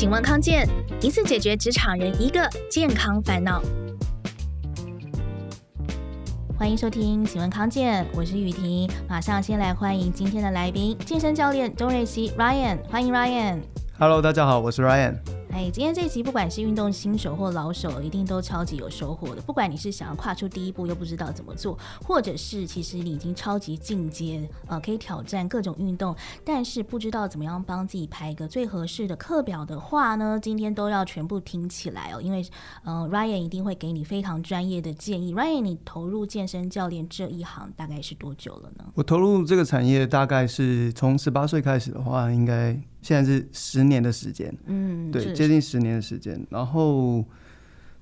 请问康健，一次解决职场人一个健康烦恼。欢迎收听，请问康健，我是雨婷。马上先来欢迎今天的来宾，健身教练钟瑞希 Ryan，欢迎 Ryan。Hello，大家好，我是 Ryan。哎，今天这一集不管是运动新手或老手，一定都超级有收获的。不管你是想要跨出第一步又不知道怎么做，或者是其实你已经超级进阶，呃，可以挑战各种运动，但是不知道怎么样帮自己排一个最合适的课表的话呢，今天都要全部听起来哦，因为呃，Ryan 一定会给你非常专业的建议。Ryan，你投入健身教练这一行大概是多久了呢？我投入这个产业大概是从十八岁开始的话，应该。现在是十年的时间，嗯，对，接近十年的时间。然后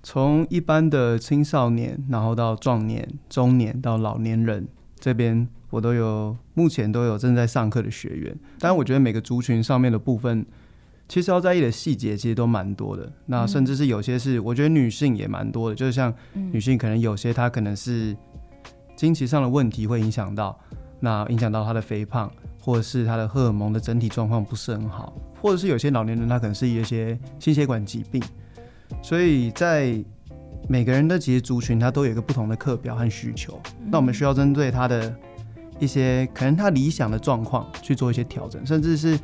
从一般的青少年，然后到壮年、中年到老年人这边，我都有，目前都有正在上课的学员。当然，我觉得每个族群上面的部分，其实要在意的细节其实都蛮多的。那甚至是有些是，我觉得女性也蛮多的，就是像女性可能有些她可能是经期上的问题会影响到，那影响到她的肥胖。或者是他的荷尔蒙的整体状况不是很好，或者是有些老年人他可能是一些心血管疾病，所以在每个人的其实族群他都有一个不同的课表和需求，那我们需要针对他的一些可能他理想的状况去做一些调整，甚至是。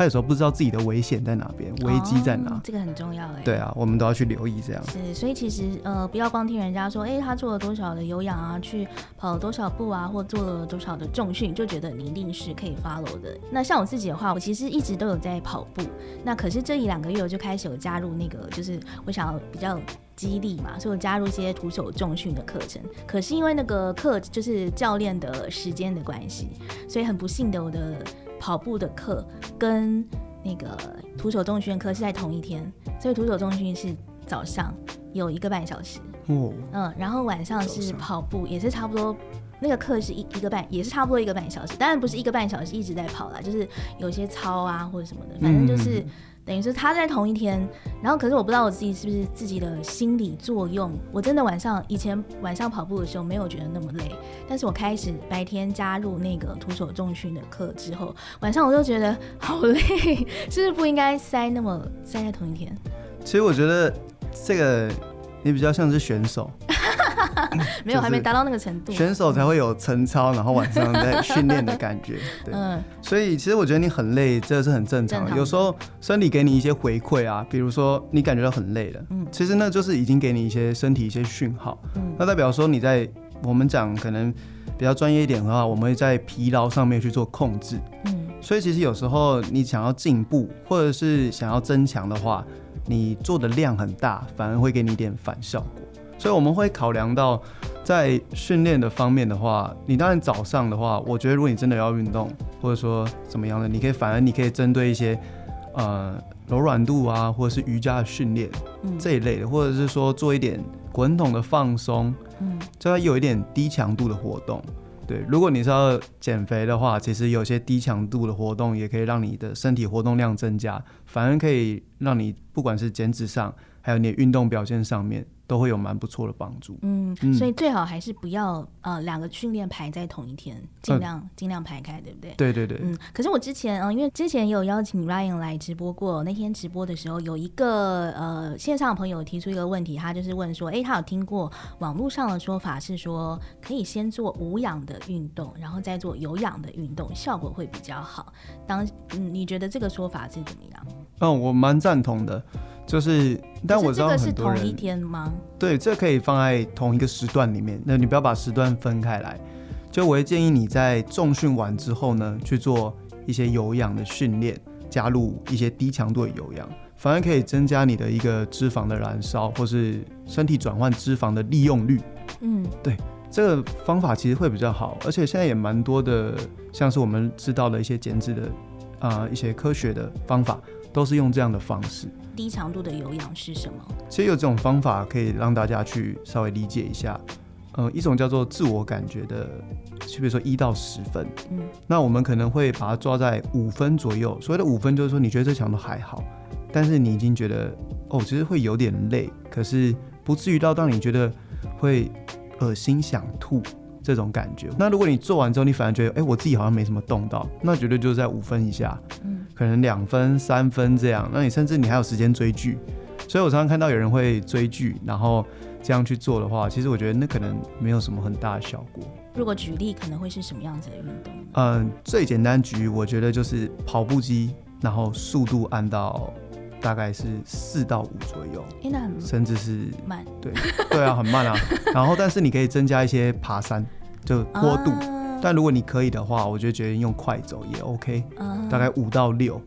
他有时候不知道自己的危险在哪边，危机在哪，哦，这个很重要哎。对啊，我们都要去留意这样。是，所以其实呃，不要光听人家说，哎，他做了多少的有氧啊，去跑了多少步啊，或做了多少的重训，就觉得你一定是可以 follow 的。那像我自己的话，我其实一直都有在跑步，那可是这一两个月我就开始有加入那个，就是我想要比较激励嘛，所以我加入一些徒手重训的课程。可是因为那个课就是教练的时间的关系，所以很不幸的我的。跑步的课跟那个徒手重训课是在同一天，所以徒手重训是早上有一个半小时，嗯，然后晚上是跑步，也是差不多，那个课是一一个半，也是差不多一个半小时，当然不是一个半小时一直在跑啦，就是有些操啊或者什么的，反正就是。等于是他在同一天，然后可是我不知道我自己是不是自己的心理作用，我真的晚上以前晚上跑步的时候没有觉得那么累，但是我开始白天加入那个徒手重训的课之后，晚上我就觉得好累，是不是不应该塞那么塞在同一天？其实我觉得这个你比较像是选手。没有，还没达到那个程度。选手才会有晨操，然后晚上在 训练的感觉。对，嗯，所以其实我觉得你很累，这是很正常的。有时候身体给你一些回馈啊，比如说你感觉到很累了，嗯，其实那就是已经给你一些身体一些讯号，嗯，那代表说你在我们讲可能比较专业一点的话，我们会在疲劳上面去做控制，嗯，所以其实有时候你想要进步或者是想要增强的话，你做的量很大，反而会给你一点反效果。所以我们会考量到，在训练的方面的话，你当然早上的话，我觉得如果你真的要运动，或者说怎么样的，你可以反而你可以针对一些呃柔软度啊，或者是瑜伽的训练这一类的，或者是说做一点滚筒的放松，嗯，就要有一点低强度的活动。对，如果你是要减肥的话，其实有些低强度的活动也可以让你的身体活动量增加，反而可以让你不管是减脂上，还有你的运动表现上面。都会有蛮不错的帮助。嗯，所以最好还是不要呃两个训练排在同一天，尽量、嗯、尽量排开，对不对？对对对。嗯，可是我之前嗯、呃，因为之前也有邀请 Ryan 来直播过，那天直播的时候有一个呃线上的朋友提出一个问题，他就是问说，哎，他有听过网络上的说法是说可以先做无氧的运动，然后再做有氧的运动，效果会比较好。当嗯，你觉得这个说法是怎么样？嗯，我蛮赞同的。就是，但我知道很多人，是这个是同一天吗？对，这可以放在同一个时段里面。那你不要把时段分开来。就我会建议你在重训完之后呢，去做一些有氧的训练，加入一些低强度的有氧，反而可以增加你的一个脂肪的燃烧，或是身体转换脂肪的利用率。嗯，对，这个方法其实会比较好，而且现在也蛮多的，像是我们知道的一些减脂的啊、呃、一些科学的方法，都是用这样的方式。低强度的有氧是什么？其实有这种方法可以让大家去稍微理解一下。呃，一种叫做自我感觉的，就比如说一到十分，嗯，那我们可能会把它抓在五分左右。所谓的五分就是说，你觉得这强度还好，但是你已经觉得哦，其实会有点累，可是不至于到让你觉得会恶心想吐这种感觉。那如果你做完之后，你反而觉得，哎，我自己好像没什么动到，那绝对就是在五分以下。嗯。可能两分、三分这样，那你甚至你还有时间追剧。所以我常常看到有人会追剧，然后这样去做的话，其实我觉得那可能没有什么很大的效果。如果举例，可能会是什么样子的运动？嗯，最简单举，我觉得就是跑步机，然后速度按到大概是四到五左右，欸、那甚至是慢。对对啊，很慢啊。然后，但是你可以增加一些爬山，就坡度。啊、但如果你可以的话，我就觉得用快走也 OK，、啊、大概五到六。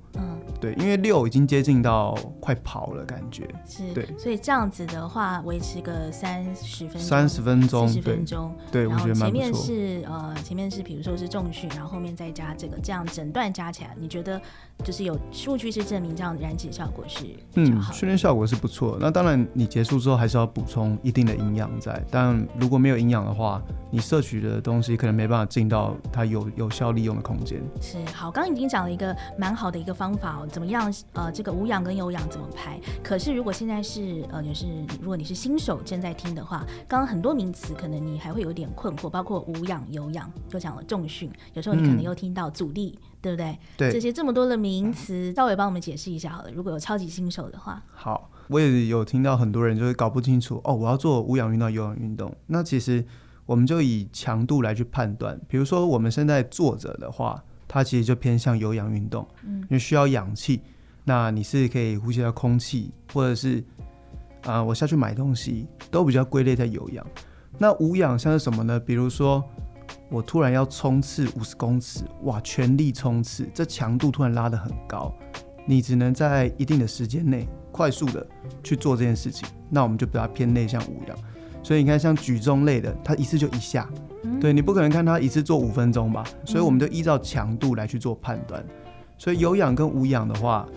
对，因为六已经接近到快跑了，感觉是。对，所以这样子的话，维持个三十分钟，三十分钟，四十分钟。对，然后前面是呃，前面是比如说是重训，然后后面再加这个，这样整段加起来，你觉得就是有数据是证明这样燃脂效果是嗯，训练效果是不错。那当然，你结束之后还是要补充一定的营养在，但如果没有营养的话，你摄取的东西可能没办法进到它有有效利用的空间。是，好，刚刚已经讲了一个蛮好的一个方法哦。怎么样？呃，这个无氧跟有氧怎么排？可是如果现在是呃，就是如果你是新手正在听的话，刚刚很多名词可能你还会有点困惑，包括无氧、有氧，就讲了重训，有时候你可能又听到阻力，嗯、对不对？对，这些这么多的名词，稍微帮我们解释一下好了。如果有超级新手的话，好，我也有听到很多人就是搞不清楚哦，我要做无氧运动、有氧运动，那其实我们就以强度来去判断。比如说我们现在坐着的话。它其实就偏向有氧运动，嗯，因为需要氧气，那你是可以呼吸到空气，或者是啊、呃，我下去买东西都比较归类在有氧。那无氧像是什么呢？比如说我突然要冲刺五十公尺，哇，全力冲刺，这强度突然拉得很高，你只能在一定的时间内快速的去做这件事情，那我们就比较偏内向无氧。所以你看，像举重类的，它一次就一下，嗯、对，你不可能看他一次做五分钟吧？所以我们就依照强度来去做判断。嗯、所以有氧跟无氧的话，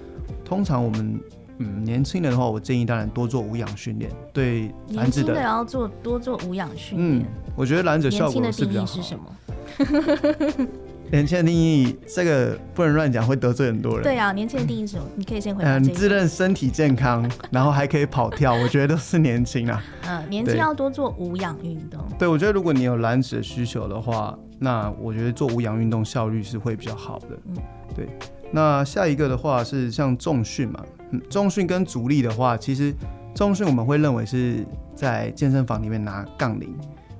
通常我们嗯年轻人的话，我建议当然多做无氧训练。对，男子的要做多做无氧训练。嗯，我觉得男子效果是比较好。年轻的定义是什么？年轻人定义，这个不能乱讲，会得罪很多人。对啊，年轻人定义是什么？你可以先回。嗯，你自认身体健康，然后还可以跑跳，我觉得都是年轻啊。嗯，年轻要多做无氧运动。对，我觉得如果你有燃脂的需求的话，那我觉得做无氧运动效率是会比较好的。嗯，对。那下一个的话是像重训嘛，嗯，重训跟阻力的话，其实重训我们会认为是在健身房里面拿杠铃。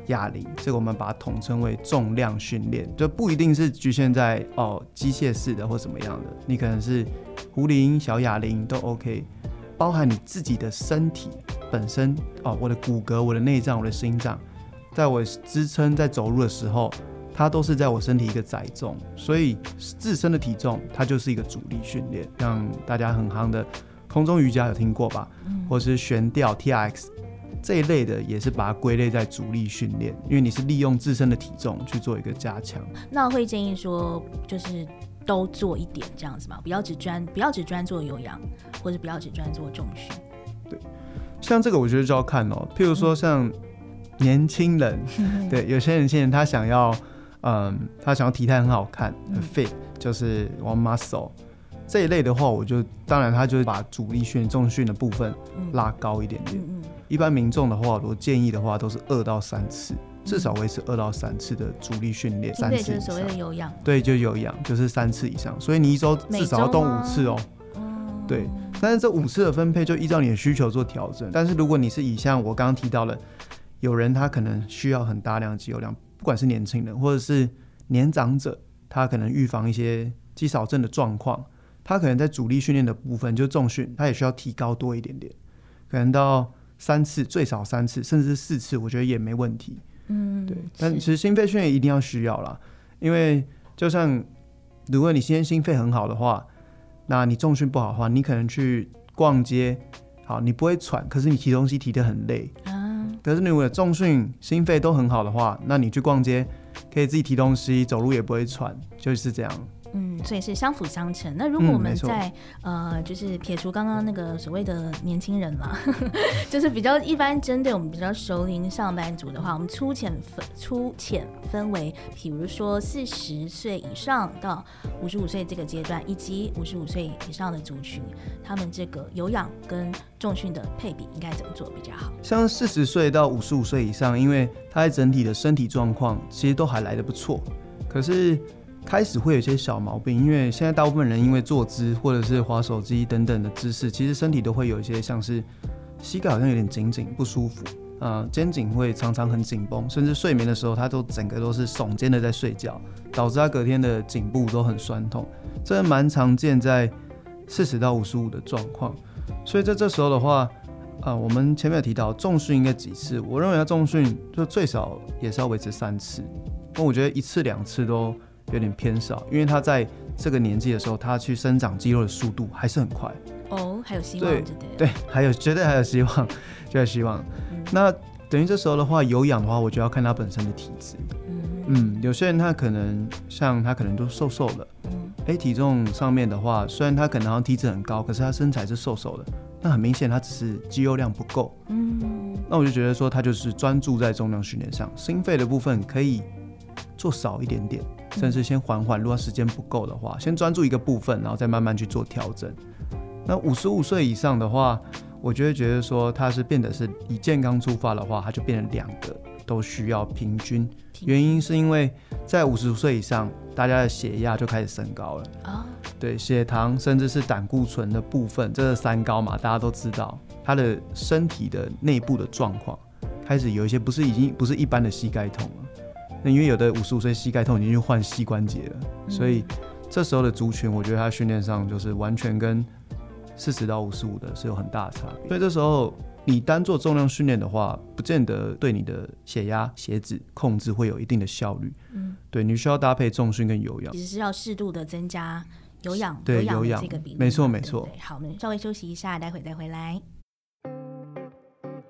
哑铃，这个我们把它统称为重量训练，就不一定是局限在哦机械式的或什么样的，你可能是壶铃、小哑铃都 OK，包含你自己的身体本身哦，我的骨骼、我的内脏、我的心脏，在我支撑在走路的时候，它都是在我身体一个载重，所以自身的体重它就是一个主力训练，让大家很夯的空中瑜伽有听过吧，或是悬吊 TRX。这一类的也是把它归类在主力训练，因为你是利用自身的体重去做一个加强。那我会建议说，就是都做一点这样子嘛，不要只专不要只专做有氧，或者不要只专做重训。对，像这个我觉得就要看哦。譬如说像年轻人，嗯、对，有些年轻人他想要，嗯，他想要体态很好看，很 fit，就是往 muscle 这一类的话，我就当然他就是把主力训重训的部分拉高一点点。嗯嗯一般民众的话，我建议的话都是二到三次，至少维持二到三次的主力训练。三次就是所谓的有氧。对，就有氧，就是三次以上。所以你一周至少要动五次哦。对，但是这五次的分配就依照你的需求做调整。但是如果你是以像我刚刚提到的，有人他可能需要很大量的肌肉量，不管是年轻人或者是年长者，他可能预防一些肌少症的状况，他可能在主力训练的部分就重训，他也需要提高多一点点，可能到。三次，最少三次，甚至是四次，我觉得也没问题。嗯，对。但其实心肺训练一定要需要啦，因为就像如果你今天心肺很好的话，那你重训不好的话，你可能去逛街，好，你不会喘，可是你提东西提得很累。啊。可是你如果重训心肺都很好的话，那你去逛街可以自己提东西，走路也不会喘，就是这样。嗯，所以是相辅相成。那如果我们在、嗯、呃，就是撇除刚刚那个所谓的年轻人嘛，就是比较一般针对我们比较熟龄上班族的话，我们粗浅分粗浅分为，比如说四十岁以上到五十五岁这个阶段，以及五十五岁以上的族群，他们这个有氧跟重训的配比应该怎么做比较好？像四十岁到五十五岁以上，因为他在整体的身体状况其实都还来得不错，可是。开始会有一些小毛病，因为现在大部分人因为坐姿或者是滑手机等等的姿势，其实身体都会有一些像是膝盖好像有点紧紧不舒服啊、肩颈会常常很紧绷，甚至睡眠的时候他都整个都是耸肩的在睡觉，导致他隔天的颈部都很酸痛，这蛮常见在四十到五十五的状况。所以在这时候的话，啊、呃，我们前面有提到重训应该几次？我认为要重训就最少也是要维持三次，那我觉得一次两次都。有点偏少，因为他在这个年纪的时候，他去生长肌肉的速度还是很快。哦，还有希望，对对，还有绝对还有希望，就有希望。嗯、那等于这时候的话，有氧的话，我就要看他本身的体质。嗯嗯，有些人他可能像他可能都瘦瘦的，嗯，哎、欸，体重上面的话，虽然他可能好像体脂很高，可是他身材是瘦瘦的，那很明显他只是肌肉量不够。嗯，那我就觉得说他就是专注在重量训练上，心肺的部分可以做少一点点。甚至先缓缓，如果时间不够的话，先专注一个部分，然后再慢慢去做调整。那五十五岁以上的话，我就会觉得说，他是变得是以健康出发的话，他就变成两个都需要平均。原因是因为在五十五岁以上，大家的血压就开始升高了啊，对，血糖甚至是胆固醇的部分，这是三高嘛，大家都知道，他的身体的内部的状况开始有一些不是已经不是一般的膝盖痛了。那因为有的五十五岁膝盖痛已经去换膝关节了，所以这时候的族群，我觉得他训练上就是完全跟四十到五十五的是有很大的差别。所以这时候你单做重量训练的话，不见得对你的血压、血脂控制会有一定的效率。嗯，对，你需要搭配重训跟有氧，其实是要适度的增加有氧，对有氧这个比例。没错没错。好，我们稍微休息一下，待会再回来。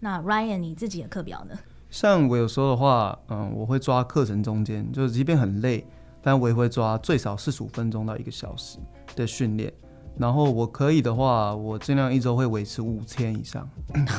那 Ryan，你自己的课表呢？像我有时候的话，嗯，我会抓课程中间，就是即便很累，但我也会抓最少四十五分钟到一个小时的训练。然后我可以的话，我尽量一周会维持五天以上，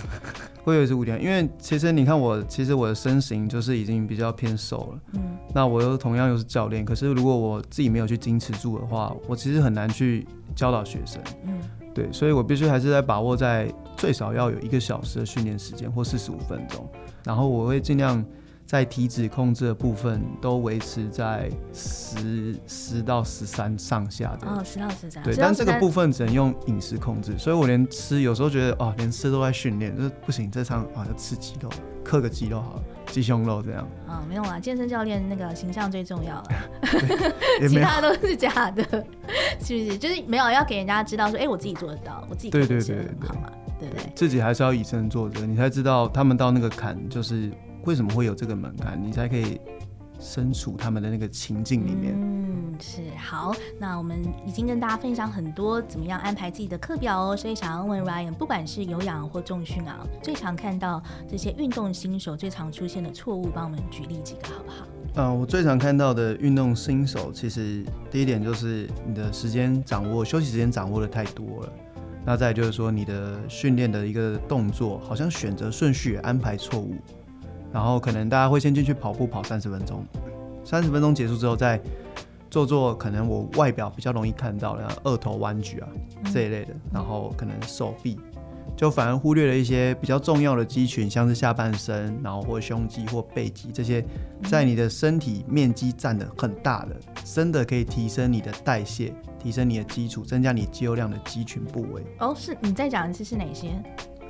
会维持五天。因为其实你看我，其实我的身形就是已经比较偏瘦了。嗯。那我又同样又是教练，可是如果我自己没有去坚持住的话，我其实很难去教导学生。嗯。对，所以我必须还是在把握在最少要有一个小时的训练时间或四十五分钟，然后我会尽量在体脂控制的部分都维持在十十到十三上下的。哦，十到十三。对，但这个部分只能用饮食控制，所以我连吃有时候觉得哦，连吃都在训练，就是不行，这场啊要吃肌肉，刻个肌肉好了。鸡胸肉这样啊，没有啊，健身教练那个形象最重要 了，其他都是假的，是不是？就是没有要给人家知道说，哎、欸，我自己做得到，我自己对对对好嘛，对不对，对？自己还是要以身作则，你才知道他们到那个坎，就是为什么会有这个门槛，你才可以。身处他们的那个情境里面，嗯，是好。那我们已经跟大家分享很多怎么样安排自己的课表哦，所以想要问 Ryan，不管是有氧或重训啊，最常看到这些运动新手最常出现的错误，帮我们举例几个好不好？嗯、呃，我最常看到的运动新手，其实第一点就是你的时间掌握，休息时间掌握的太多了。那再就是说，你的训练的一个动作，好像选择顺序也安排错误。然后可能大家会先进去跑步跑三十分钟，三十分钟结束之后再做做可能我外表比较容易看到的二头弯举啊这一类的，然后可能手臂，就反而忽略了一些比较重要的肌群，像是下半身，然后或胸肌或背肌这些，在你的身体面积占的很大的，真的可以提升你的代谢，提升你的基础，增加你肌肉量的肌群部位。哦，是你在讲的是是哪些？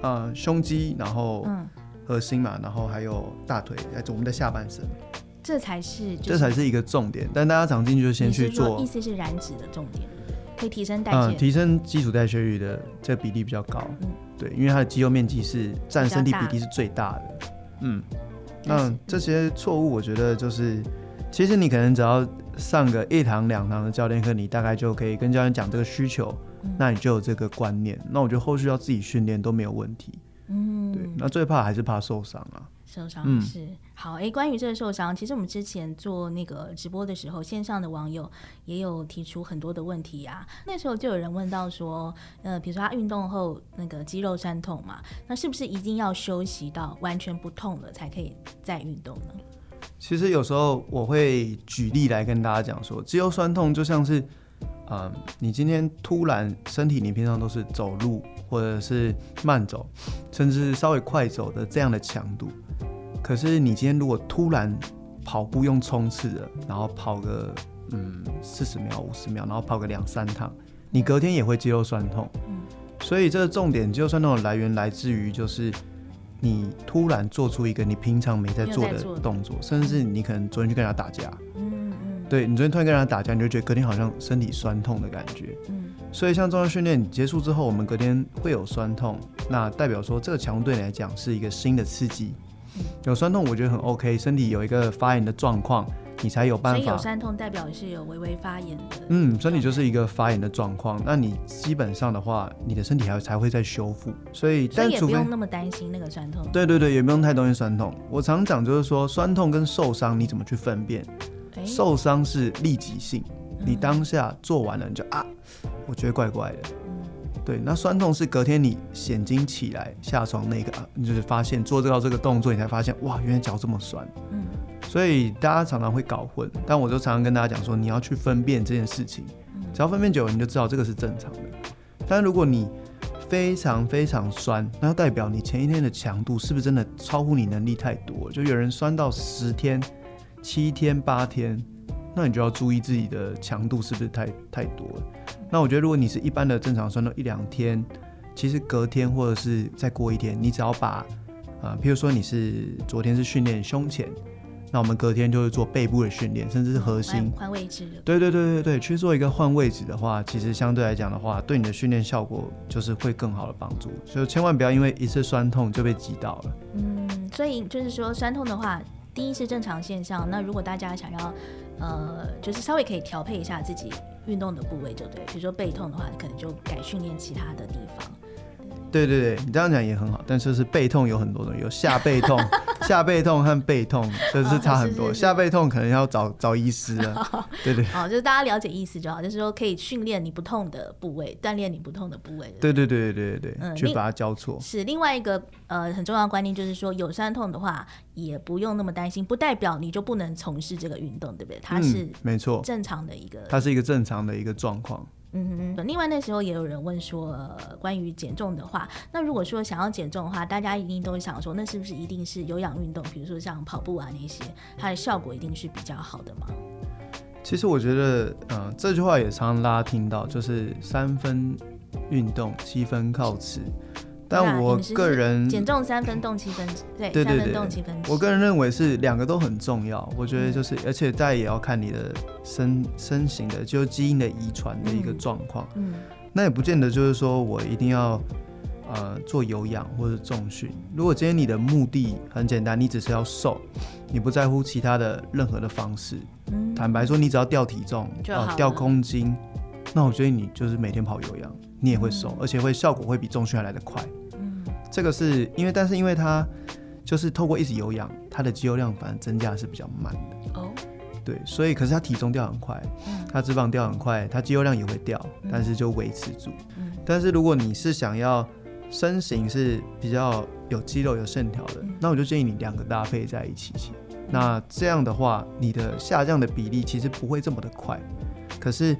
呃，胸肌，然后嗯。核心嘛，然后还有大腿，还有我们的下半身，这才是、就是、这才是一个重点。但大家长进去就先去做，意思是燃脂的重点，可以提升代谢，嗯，提升基础代谢率的这个比例比较高。嗯，对，因为它的肌肉面积是占身体比例是最大的。大嗯，那这些错误，我觉得就是，其实你可能只要上个一堂两堂的教练课，你大概就可以跟教练讲这个需求，嗯、那你就有这个观念。那我觉得后续要自己训练都没有问题。嗯，对，那最怕还是怕受伤啊。受伤是好哎，关于这个受伤，其实我们之前做那个直播的时候，线上的网友也有提出很多的问题啊。那时候就有人问到说，呃，比如说他运动后那个肌肉酸痛嘛，那是不是一定要休息到完全不痛了才可以再运动呢？其实有时候我会举例来跟大家讲说，肌肉酸痛就像是，嗯、呃，你今天突然身体你平常都是走路或者是慢走，甚至稍微快走的这样的强度。可是你今天如果突然跑步用冲刺的，然后跑个嗯四十秒五十秒，然后跑个两三趟，你隔天也会肌肉酸痛。嗯，所以这个重点肌肉酸痛的来源来自于就是你突然做出一个你平常没在做的动作，甚至是你可能昨天去跟人家打架。对，你昨天突然跟人家打架，你就觉得隔天好像身体酸痛的感觉。嗯。所以像重量训练结束之后，我们隔天会有酸痛，那代表说这个强度对你来讲是一个新的刺激。有酸痛，我觉得很 OK。身体有一个发炎的状况，你才有办法。所以有酸痛代表是有微微发炎的。嗯，身体就是一个发炎的状况。那你基本上的话，你的身体还才会再修复。所以，但也不用那么担心那个酸痛。对对对，也不用太担心酸痛。我常讲就是说，酸痛跟受伤你怎么去分辨？欸、受伤是立即性，你当下做完了你就啊，我觉得怪怪的。对，那酸痛是隔天你显精起来下床那个，你就是发现做到这个动作，你才发现哇，原来脚这么酸。嗯，所以大家常常会搞混，但我就常常跟大家讲说，你要去分辨这件事情，只要分辨久了，你就知道这个是正常的。但如果你非常非常酸，那要代表你前一天的强度是不是真的超乎你能力太多？就有人酸到十天、七天、八天。那你就要注意自己的强度是不是太太多了。那我觉得，如果你是一般的正常酸痛一两天，其实隔天或者是再过一天，你只要把啊、呃，譬如说你是昨天是训练胸前，那我们隔天就是做背部的训练，甚至是核心换位置的。对对对对对，去做一个换位置的话，其实相对来讲的话，对你的训练效果就是会更好的帮助。所以千万不要因为一次酸痛就被击倒了。嗯，所以就是说酸痛的话，第一是正常现象。那如果大家想要。呃，就是稍微可以调配一下自己运动的部位，就对。比如说背痛的话，可能就改训练其他的地方。对对对，你这样讲也很好，但是是背痛有很多种，有下背痛、下背痛和背痛，这是差很多。哦、是是是下背痛可能要找找医师 了。哦、对对。好，就是大家了解意思就好，就是说可以训练你不痛的部位，锻炼你不痛的部位。对对对对对对对，嗯，去把它交错。是另外一个呃很重要的观念，就是说有酸痛的话，也不用那么担心，不代表你就不能从事这个运动，对不对？它是没错，正常的一个、嗯，它是一个正常的一个状况。嗯哼，另外那时候也有人问说，呃、关于减重的话，那如果说想要减重的话，大家一定都会想说，那是不是一定是有氧运动，比如说像跑步啊那些，它的效果一定是比较好的吗？其实我觉得，嗯、呃，这句话也常常大家听到，就是三分运动，七分靠吃。但我个人减重三分动七分，对，对对对，动七分。我个人认为是两个都很重要。我觉得就是，嗯、而且再也要看你的身身形的，就是基因的遗传的一个状况。嗯，那也不见得就是说我一定要呃做有氧或者重训。如果今天你的目的很简单，你只是要瘦，你不在乎其他的任何的方式。嗯，坦白说，你只要掉体重啊，掉公斤，那我觉得你就是每天跑有氧，你也会瘦，嗯、而且会效果会比重训还来得快。这个是因为，但是因为它就是透过一直有氧，它的肌肉量反而增加是比较慢的。哦，对，所以可是它体重掉很快，它脂肪掉很快，它肌肉量也会掉，但是就维持住。嗯，但是如果你是想要身形是比较有肌肉有线条的，那我就建议你两个搭配在一起起。那这样的话，你的下降的比例其实不会这么的快，可是。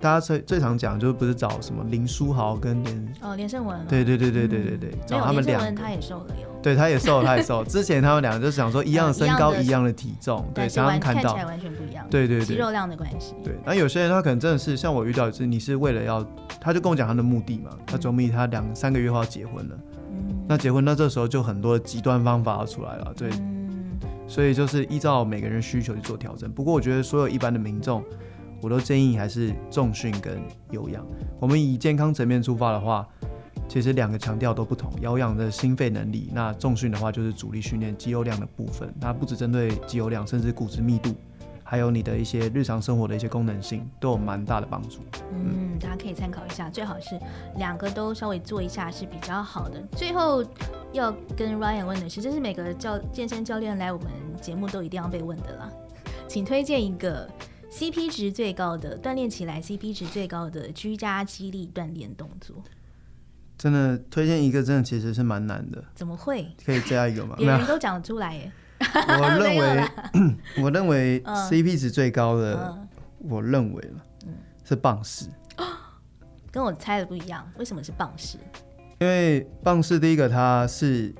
大家最最常讲就是不是找什么林书豪跟连哦连胜文，对对对对对对对，嗯、找他们两个，他也瘦了哟，对，他也瘦了，他也瘦。之前他们两个就想说一样的身高，一样的。体重，对，常常看到，看起来完全不一样，对对对，肌肉量的关系。对，那有些人他可能真的是像我遇到是你是为了要，他就跟我讲他的目的嘛，他准备他两三个月后要结婚了，嗯，那结婚那这时候就很多极端方法要出来了，对，嗯，所以就是依照每个人需求去做调整。不过我觉得所有一般的民众。我都建议还是重训跟有氧。我们以健康层面出发的话，其实两个强调都不同。有氧的心肺能力，那重训的话就是主力训练肌肉量的部分。它不只针对肌肉量，甚至骨质密度，还有你的一些日常生活的一些功能性，都有蛮大的帮助。嗯，大家可以参考一下，最好是两个都稍微做一下是比较好的。最后要跟 Ryan 问的是，这是每个教健身教练来我们节目都一定要被问的啦，请推荐一个 CP 值最高的锻炼起来 CP 值最高的居家肌力锻炼动作。真的推荐一个，真的其实是蛮难的。怎么会？可以加一个吗？别人都讲得出来耶。我认为，我认为 CP 值最高的，嗯、我认为了，是棒式。跟我猜的不一样，为什么是棒式？因为棒式第一个它是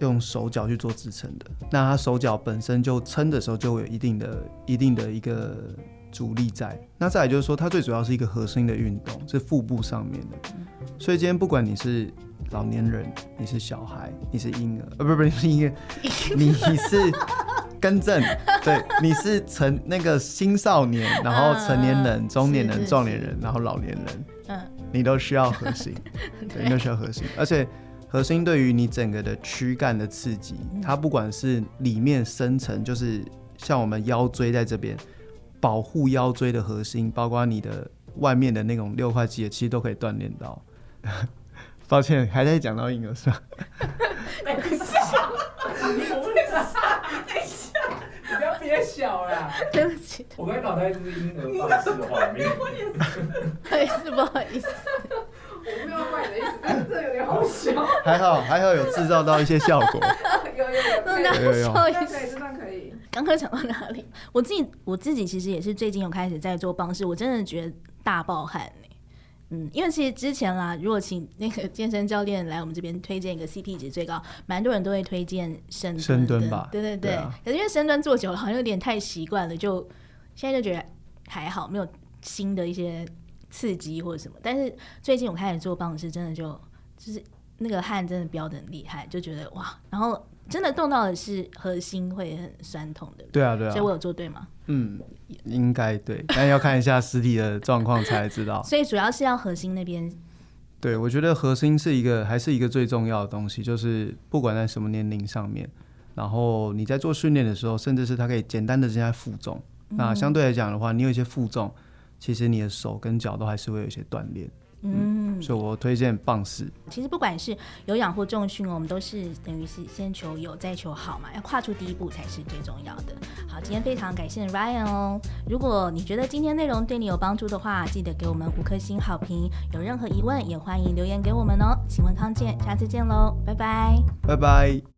用手脚去做支撑的，那他手脚本身就撑的时候就会有一定的、一定的一个。阻力在，那再来就是说，它最主要是一个核心的运动，是腹部上面的。所以今天不管你是老年人，你是小孩，你是婴儿，呃，不是不是，你是婴儿，你是更正，对，你是成那个青少年，然后成年人、中年人、壮年人，然后老年人，嗯，你都需要核心，对，你都需要核心，而且核心对于你整个的躯干的刺激，它不管是里面深层，就是像我们腰椎在这边。保护腰椎的核心，包括你的外面的那种六块肌，其实都可以锻炼到。抱歉，还在讲到婴儿是吧？等一下，你不要憋小了。对不起，我刚才脑袋就是婴儿棒式的画面。不好意思，不好意思。我没有怪你的意思，但是这有点好笑。还好，还好有制造到一些效果。有 有有，有有有，可以，这段可以。刚刚讲到哪里？我自己我自己其实也是最近有开始在做棒式，我真的觉得大爆汗。嗯，因为其实之前啦，如果请那个健身教练来我们这边推荐一个 CP 值最高，蛮多人都会推荐深深蹲吧。对对对，可是因为深蹲做久了，好像有点太习惯了，就现在就觉得还好，没有新的一些刺激或者什么。但是最近我开始做棒式，真的就就是那个汗真的飙的很厉害，就觉得哇，然后。真的动到的是核心会很酸痛的，对啊对啊，所以我有做对吗？嗯，应该对，但要看一下实体的状况才知道。所以主要是要核心那边。对，我觉得核心是一个还是一个最重要的东西，就是不管在什么年龄上面，然后你在做训练的时候，甚至是它可以简单的增加负重，嗯、那相对来讲的话，你有一些负重，其实你的手跟脚都还是会有一些锻炼。嗯，所以我推荐棒式。其实不管是有氧或重训，我们都是等于是先求有，再求好嘛，要跨出第一步才是最重要的。好，今天非常感谢 Ryan 哦。如果你觉得今天内容对你有帮助的话，记得给我们五颗星好评。有任何疑问，也欢迎留言给我们哦。请问康健，下次见喽，拜拜，拜拜。